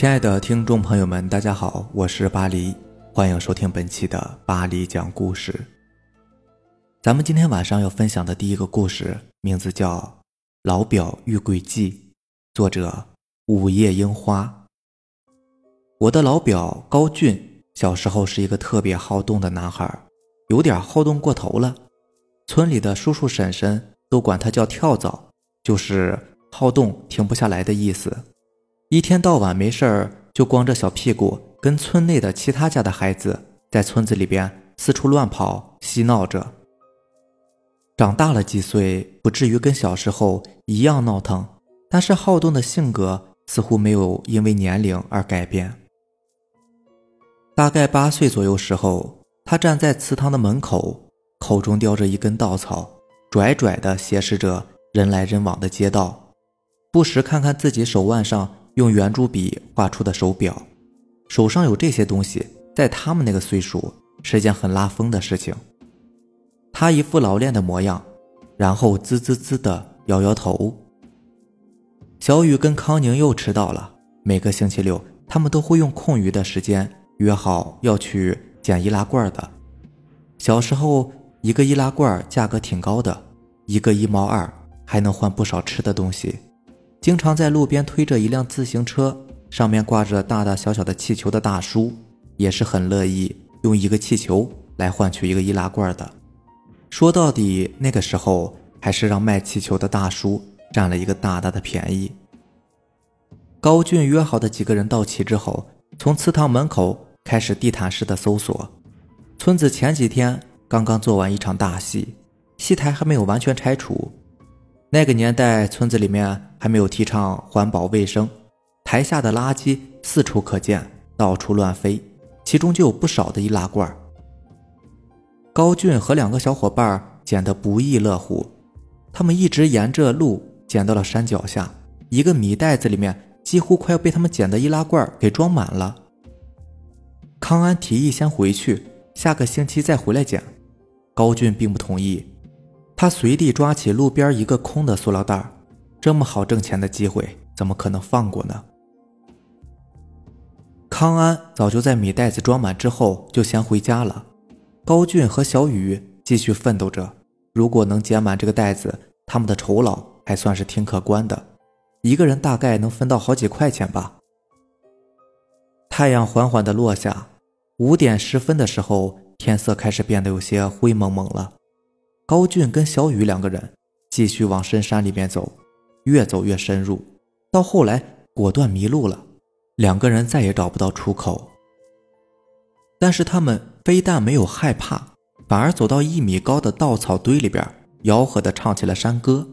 亲爱的听众朋友们，大家好，我是巴黎，欢迎收听本期的巴黎讲故事。咱们今天晚上要分享的第一个故事，名字叫《老表遇鬼记》，作者午夜樱花。我的老表高俊小时候是一个特别好动的男孩，有点好动过头了。村里的叔叔婶婶都管他叫跳蚤，就是好动停不下来的意思。一天到晚没事儿就光着小屁股，跟村内的其他家的孩子在村子里边四处乱跑嬉闹着。长大了几岁，不至于跟小时候一样闹腾，但是好动的性格似乎没有因为年龄而改变。大概八岁左右时候，他站在祠堂的门口，口中叼着一根稻草，拽拽地斜视着人来人往的街道，不时看看自己手腕上。用圆珠笔画出的手表，手上有这些东西，在他们那个岁数是件很拉风的事情。他一副老练的模样，然后滋滋滋的摇摇头。小雨跟康宁又迟到了。每个星期六，他们都会用空余的时间约好要去捡易拉罐的。小时候，一个易拉罐价格挺高的，一个一毛二，还能换不少吃的东西。经常在路边推着一辆自行车，上面挂着大大小小的气球的大叔，也是很乐意用一个气球来换取一个易拉罐的。说到底，那个时候还是让卖气球的大叔占了一个大大的便宜。高俊约好的几个人到齐之后，从祠堂门口开始地毯式的搜索。村子前几天刚刚做完一场大戏，戏台还没有完全拆除。那个年代，村子里面还没有提倡环保卫生，台下的垃圾四处可见，到处乱飞，其中就有不少的易拉罐。高俊和两个小伙伴捡得不亦乐乎，他们一直沿着路捡到了山脚下，一个米袋子里面几乎快要被他们捡的易拉罐给装满了。康安提议先回去，下个星期再回来捡，高俊并不同意。他随地抓起路边一个空的塑料袋，这么好挣钱的机会，怎么可能放过呢？康安早就在米袋子装满之后就先回家了。高俊和小雨继续奋斗着，如果能捡满这个袋子，他们的酬劳还算是挺可观的，一个人大概能分到好几块钱吧。太阳缓缓地落下，五点十分的时候，天色开始变得有些灰蒙蒙了。高俊跟小雨两个人继续往深山里面走，越走越深入，到后来果断迷路了，两个人再也找不到出口。但是他们非但没有害怕，反而走到一米高的稻草堆里边，吆喝的唱起了山歌。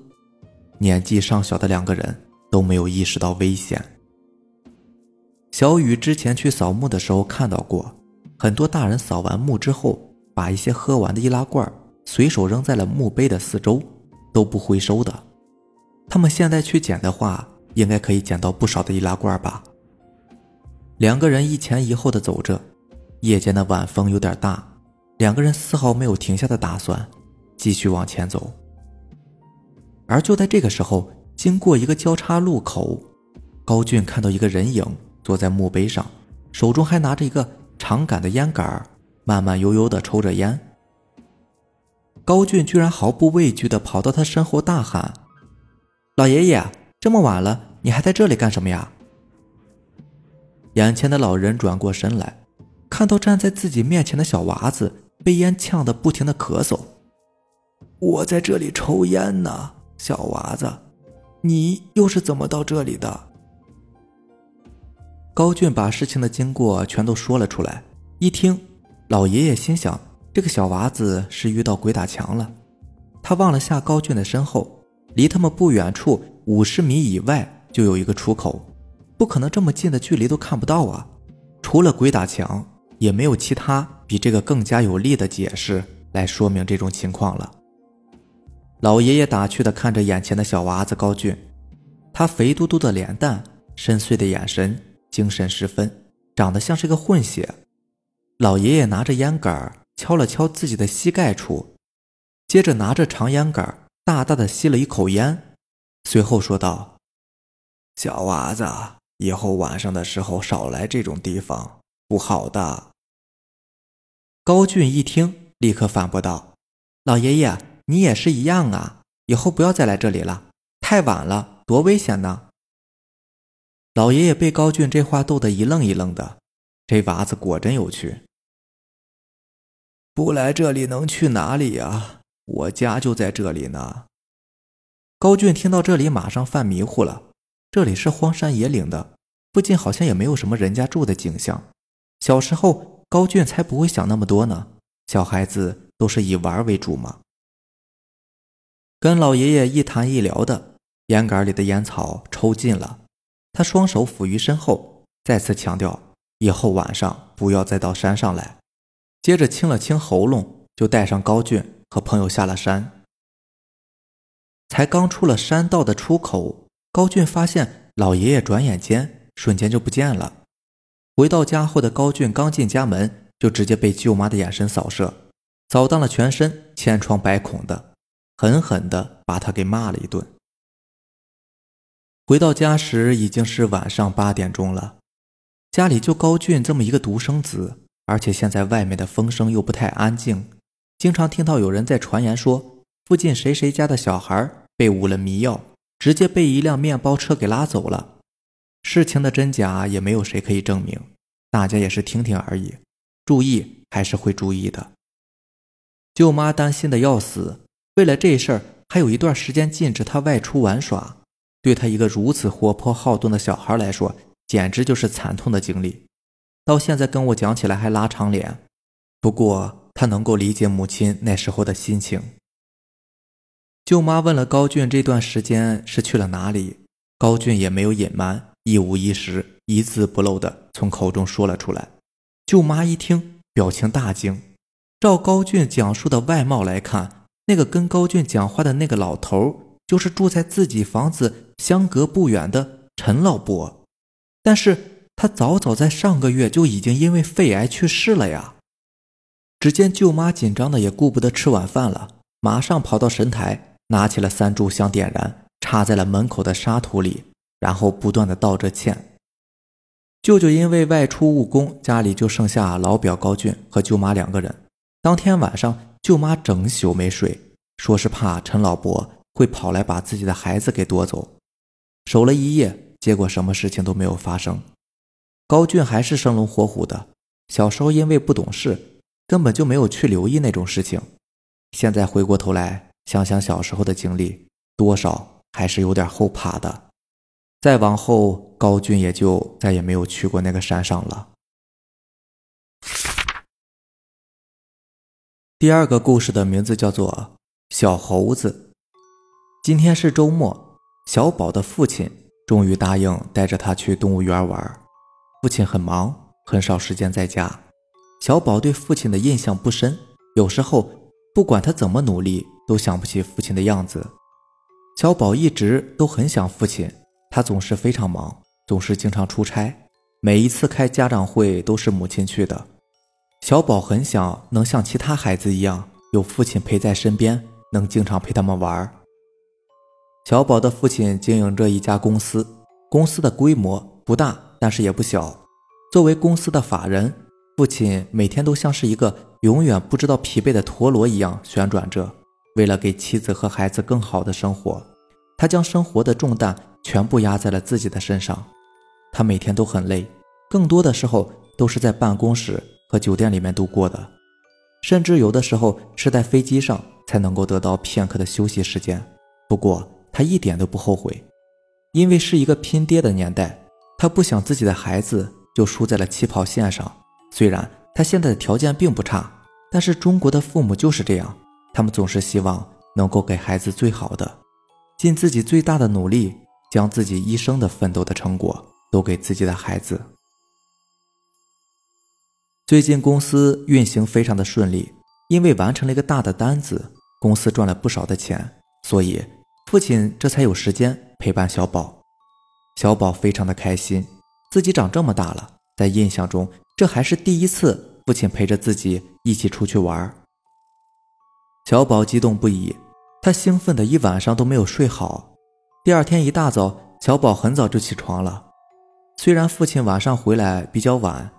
年纪尚小的两个人都没有意识到危险。小雨之前去扫墓的时候看到过，很多大人扫完墓之后，把一些喝完的易拉罐随手扔在了墓碑的四周，都不回收的。他们现在去捡的话，应该可以捡到不少的易拉罐吧。两个人一前一后的走着，夜间的晚风有点大，两个人丝毫没有停下的打算，继续往前走。而就在这个时候，经过一个交叉路口，高俊看到一个人影坐在墓碑上，手中还拿着一个长杆的烟杆，慢慢悠悠的抽着烟。高俊居然毫不畏惧地跑到他身后，大喊：“老爷爷，这么晚了，你还在这里干什么呀？”眼前的老人转过身来，看到站在自己面前的小娃子被烟呛得不停地咳嗽。“我在这里抽烟呢，小娃子，你又是怎么到这里的？”高俊把事情的经过全都说了出来。一听，老爷爷心想。这个小娃子是遇到鬼打墙了，他望了下高俊的身后，离他们不远处五十米以外就有一个出口，不可能这么近的距离都看不到啊！除了鬼打墙，也没有其他比这个更加有力的解释来说明这种情况了。老爷爷打趣的看着眼前的小娃子高俊，他肥嘟嘟的脸蛋，深邃的眼神，精神十分，长得像是个混血。老爷爷拿着烟杆敲了敲自己的膝盖处，接着拿着长烟杆大大的吸了一口烟，随后说道：“小娃子，以后晚上的时候少来这种地方，不好的。高俊一听，立刻反驳道：“老爷爷，你也是一样啊！以后不要再来这里了，太晚了，多危险呢！”老爷爷被高俊这话逗得一愣一愣的，这娃子果真有趣。不来这里能去哪里呀？我家就在这里呢。高俊听到这里，马上犯迷糊了。这里是荒山野岭的，附近好像也没有什么人家住的景象。小时候，高俊才不会想那么多呢。小孩子都是以玩为主嘛。跟老爷爷一谈一聊的，烟杆里的烟草抽尽了。他双手抚于身后，再次强调：以后晚上不要再到山上来。接着清了清喉咙，就带上高俊和朋友下了山。才刚出了山道的出口，高俊发现老爷爷转眼间瞬间就不见了。回到家后的高俊刚进家门，就直接被舅妈的眼神扫射，扫荡了全身，千疮百孔的，狠狠的把他给骂了一顿。回到家时已经是晚上八点钟了，家里就高俊这么一个独生子，而且现在外面的风声又不太安静，经常听到有人在传言说附近谁谁家的小孩被捂了迷药，直接被一辆面包车给拉走了。事情的真假也没有谁可以证明，大家也是听听而已，注意还是会注意的。舅妈担心的要死，为了这事儿还有一段时间禁止他外出玩耍。对他一个如此活泼好动的小孩来说，简直就是惨痛的经历。到现在跟我讲起来还拉长脸。不过他能够理解母亲那时候的心情。舅妈问了高俊这段时间是去了哪里，高俊也没有隐瞒，一五一十、一字不漏的从口中说了出来。舅妈一听，表情大惊。照高俊讲述的外貌来看，那个跟高俊讲话的那个老头就是住在自己房子相隔不远的陈老伯，但是他早早在上个月就已经因为肺癌去世了呀。只见舅妈紧张的也顾不得吃晚饭了，马上跑到神台，拿起了三炷香点燃，插在了门口的沙土里，然后不断的道着歉。舅舅因为外出务工，家里就剩下老表高俊和舅妈两个人。当天晚上，舅妈整宿没睡，说是怕陈老伯。会跑来把自己的孩子给夺走，守了一夜，结果什么事情都没有发生。高俊还是生龙活虎的，小时候因为不懂事，根本就没有去留意那种事情。现在回过头来想想小时候的经历，多少还是有点后怕的。再往后，高俊也就再也没有去过那个山上了。第二个故事的名字叫做《小猴子》。今天是周末，小宝的父亲终于答应带着他去动物园玩。父亲很忙，很少时间在家。小宝对父亲的印象不深，有时候不管他怎么努力，都想不起父亲的样子。小宝一直都很想父亲，他总是非常忙，总是经常出差。每一次开家长会都是母亲去的。小宝很想能像其他孩子一样，有父亲陪在身边，能经常陪他们玩。小宝的父亲经营着一家公司，公司的规模不大，但是也不小。作为公司的法人，父亲每天都像是一个永远不知道疲惫的陀螺一样旋转着。为了给妻子和孩子更好的生活，他将生活的重担全部压在了自己的身上。他每天都很累，更多的时候都是在办公室和酒店里面度过的，甚至有的时候是在飞机上才能够得到片刻的休息时间。不过，他一点都不后悔，因为是一个拼爹的年代，他不想自己的孩子就输在了起跑线上。虽然他现在的条件并不差，但是中国的父母就是这样，他们总是希望能够给孩子最好的，尽自己最大的努力，将自己一生的奋斗的成果都给自己的孩子。最近公司运行非常的顺利，因为完成了一个大的单子，公司赚了不少的钱，所以。父亲这才有时间陪伴小宝，小宝非常的开心，自己长这么大了，在印象中这还是第一次父亲陪着自己一起出去玩。小宝激动不已，他兴奋的一晚上都没有睡好。第二天一大早，小宝很早就起床了，虽然父亲晚上回来比较晚，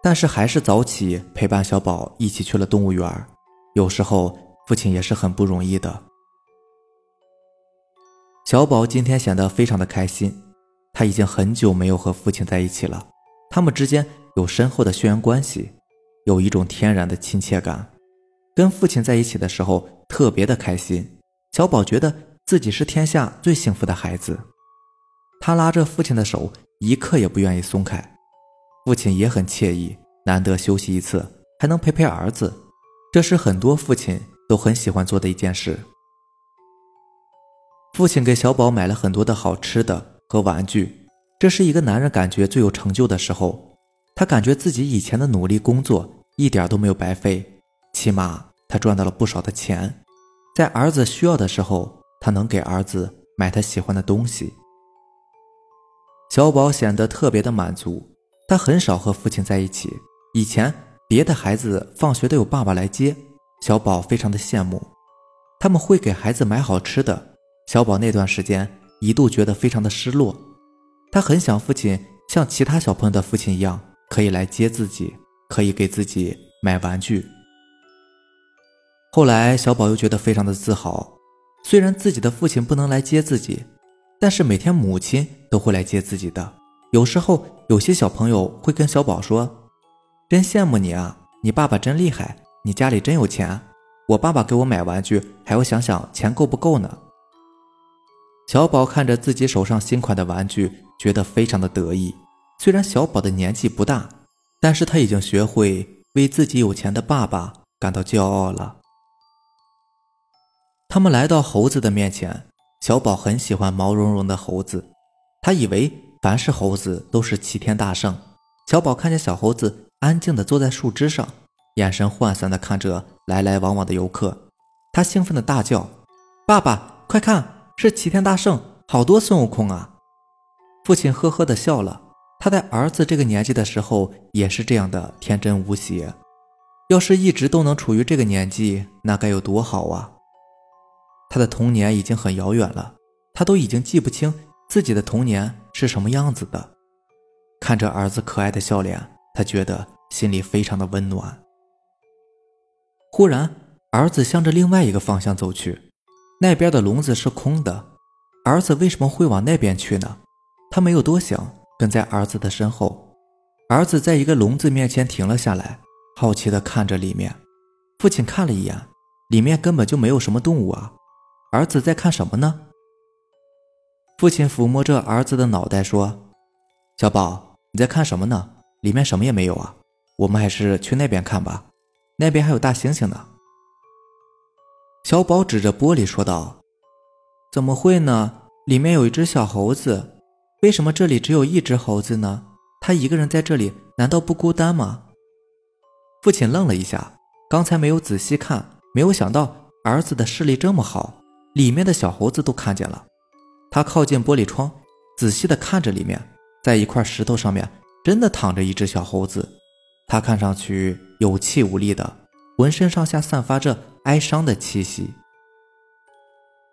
但是还是早起陪伴小宝一起去了动物园。有时候父亲也是很不容易的。小宝今天显得非常的开心，他已经很久没有和父亲在一起了，他们之间有深厚的血缘关系，有一种天然的亲切感。跟父亲在一起的时候特别的开心，小宝觉得自己是天下最幸福的孩子。他拉着父亲的手，一刻也不愿意松开。父亲也很惬意，难得休息一次，还能陪陪儿子，这是很多父亲都很喜欢做的一件事。父亲给小宝买了很多的好吃的和玩具，这是一个男人感觉最有成就的时候。他感觉自己以前的努力工作一点都没有白费，起码他赚到了不少的钱。在儿子需要的时候，他能给儿子买他喜欢的东西。小宝显得特别的满足，他很少和父亲在一起。以前别的孩子放学都有爸爸来接，小宝非常的羡慕，他们会给孩子买好吃的。小宝那段时间一度觉得非常的失落，他很想父亲像其他小朋友的父亲一样，可以来接自己，可以给自己买玩具。后来小宝又觉得非常的自豪，虽然自己的父亲不能来接自己，但是每天母亲都会来接自己的。有时候有些小朋友会跟小宝说：“真羡慕你啊，你爸爸真厉害，你家里真有钱。我爸爸给我买玩具还要想想钱够不够呢。”小宝看着自己手上新款的玩具，觉得非常的得意。虽然小宝的年纪不大，但是他已经学会为自己有钱的爸爸感到骄傲了。他们来到猴子的面前，小宝很喜欢毛茸茸的猴子，他以为凡是猴子都是齐天大圣。小宝看见小猴子安静地坐在树枝上，眼神涣散地看着来来往往的游客，他兴奋地大叫：“爸爸，快看！”是齐天大圣，好多孙悟空啊！父亲呵呵的笑了。他在儿子这个年纪的时候也是这样的天真无邪。要是一直都能处于这个年纪，那该有多好啊！他的童年已经很遥远了，他都已经记不清自己的童年是什么样子的。看着儿子可爱的笑脸，他觉得心里非常的温暖。忽然，儿子向着另外一个方向走去。那边的笼子是空的，儿子为什么会往那边去呢？他没有多想，跟在儿子的身后。儿子在一个笼子面前停了下来，好奇地看着里面。父亲看了一眼，里面根本就没有什么动物啊！儿子在看什么呢？父亲抚摸着儿子的脑袋说：“小宝，你在看什么呢？里面什么也没有啊！我们还是去那边看吧，那边还有大猩猩呢。”小宝指着玻璃说道：“怎么会呢？里面有一只小猴子。为什么这里只有一只猴子呢？他一个人在这里，难道不孤单吗？”父亲愣了一下，刚才没有仔细看，没有想到儿子的视力这么好，里面的小猴子都看见了。他靠近玻璃窗，仔细地看着里面，在一块石头上面，真的躺着一只小猴子。他看上去有气无力的，浑身上下散发着。哀伤的气息。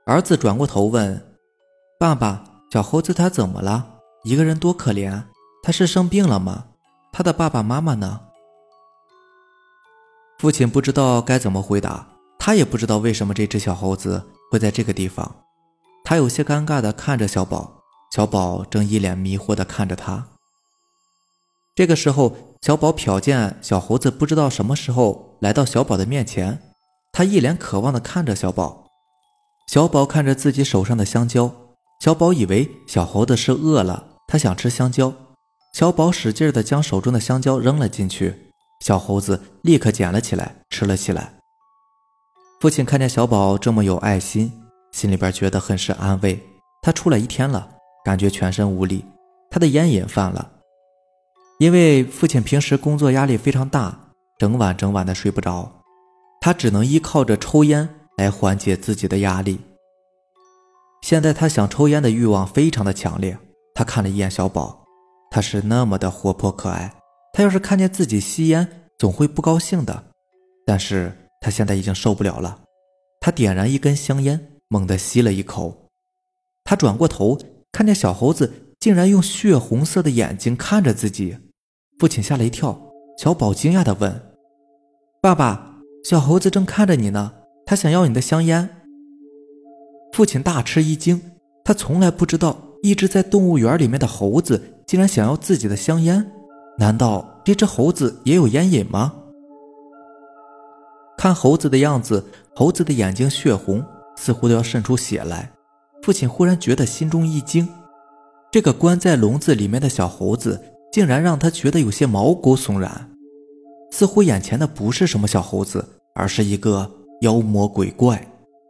儿子转过头问：“爸爸，小猴子他怎么了？一个人多可怜，他是生病了吗？他的爸爸妈妈呢？”父亲不知道该怎么回答，他也不知道为什么这只小猴子会在这个地方。他有些尴尬的看着小宝，小宝正一脸迷惑的看着他。这个时候，小宝瞟见小猴子不知道什么时候来到小宝的面前。他一脸渴望地看着小宝，小宝看着自己手上的香蕉，小宝以为小猴子是饿了，他想吃香蕉。小宝使劲地将手中的香蕉扔了进去，小猴子立刻捡了起来，吃了起来。父亲看见小宝这么有爱心，心里边觉得很是安慰。他出来一天了，感觉全身无力，他的烟瘾犯了，因为父亲平时工作压力非常大，整晚整晚的睡不着。他只能依靠着抽烟来缓解自己的压力。现在他想抽烟的欲望非常的强烈。他看了一眼小宝，他是那么的活泼可爱。他要是看见自己吸烟，总会不高兴的。但是他现在已经受不了了。他点燃一根香烟，猛地吸了一口。他转过头，看见小猴子竟然用血红色的眼睛看着自己。父亲吓了一跳，小宝惊讶地问：“爸爸，小猴子正看着你呢，他想要你的香烟。”父亲大吃一惊，他从来不知道一只在动物园里面的猴子竟然想要自己的香烟，难道这只猴子也有烟瘾吗？看猴子的样子，猴子的眼睛血红，似乎都要渗出血来。父亲忽然觉得心中一惊，这个关在笼子里面的小猴子。竟然让他觉得有些毛骨悚然，似乎眼前的不是什么小猴子，而是一个妖魔鬼怪。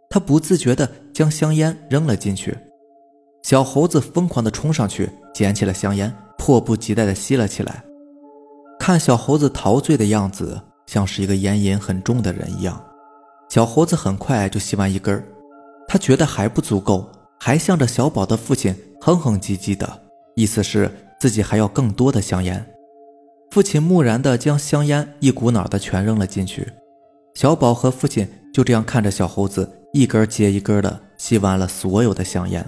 他不自觉地将香烟扔了进去，小猴子疯狂地冲上去捡起了香烟，迫不及待地吸了起来。看小猴子陶醉的样子，像是一个烟瘾很重的人一样。小猴子很快就吸完一根他觉得还不足够，还向着小宝的父亲哼哼唧唧的，意思是。自己还要更多的香烟，父亲木然地将香烟一股脑的全扔了进去。小宝和父亲就这样看着小猴子一根接一根的吸完了所有的香烟，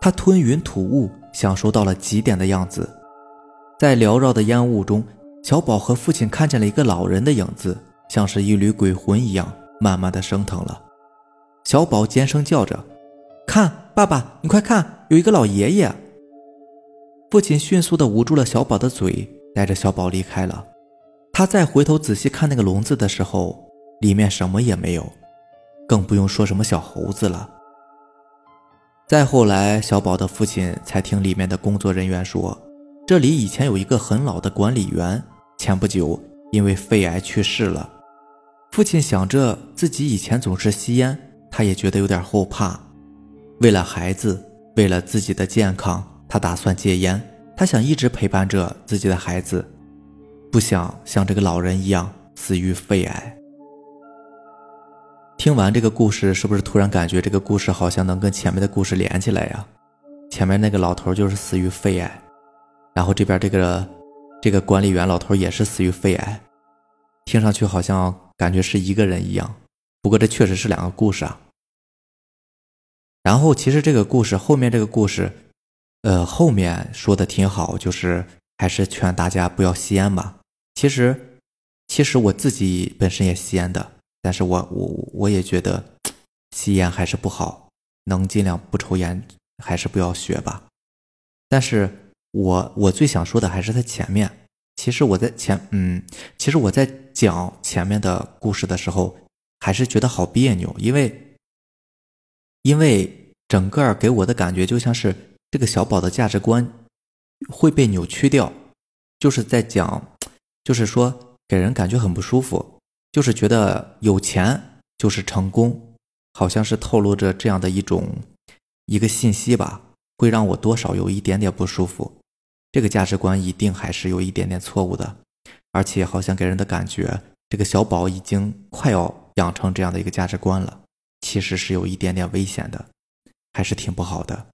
他吞云吐雾，享受到了极点的样子。在缭绕的烟雾中，小宝和父亲看见了一个老人的影子，像是一缕鬼魂一样，慢慢的升腾了。小宝尖声叫着：“看，爸爸，你快看，有一个老爷爷！”父亲迅速地捂住了小宝的嘴，带着小宝离开了。他再回头仔细看那个笼子的时候，里面什么也没有，更不用说什么小猴子了。再后来，小宝的父亲才听里面的工作人员说，这里以前有一个很老的管理员，前不久因为肺癌去世了。父亲想着自己以前总是吸烟，他也觉得有点后怕。为了孩子，为了自己的健康。他打算戒烟，他想一直陪伴着自己的孩子，不想像这个老人一样死于肺癌。听完这个故事，是不是突然感觉这个故事好像能跟前面的故事连起来呀？前面那个老头就是死于肺癌，然后这边这个这个管理员老头也是死于肺癌，听上去好像感觉是一个人一样。不过这确实是两个故事啊。然后其实这个故事后面这个故事。呃，后面说的挺好，就是还是劝大家不要吸烟吧。其实，其实我自己本身也吸烟的，但是我我我也觉得吸烟还是不好，能尽量不抽烟，还是不要学吧。但是我我最想说的还是在前面。其实我在前，嗯，其实我在讲前面的故事的时候，还是觉得好别扭，因为因为整个给我的感觉就像是。这个小宝的价值观会被扭曲掉，就是在讲，就是说给人感觉很不舒服，就是觉得有钱就是成功，好像是透露着这样的一种一个信息吧，会让我多少有一点点不舒服。这个价值观一定还是有一点点错误的，而且好像给人的感觉，这个小宝已经快要养成这样的一个价值观了，其实是有一点点危险的，还是挺不好的。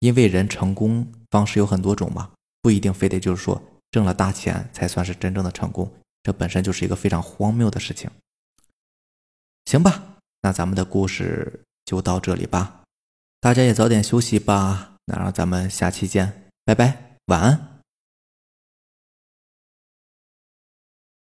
因为人成功方式有很多种嘛，不一定非得就是说挣了大钱才算是真正的成功，这本身就是一个非常荒谬的事情。行吧，那咱们的故事就到这里吧，大家也早点休息吧。那让咱们下期见，拜拜，晚安。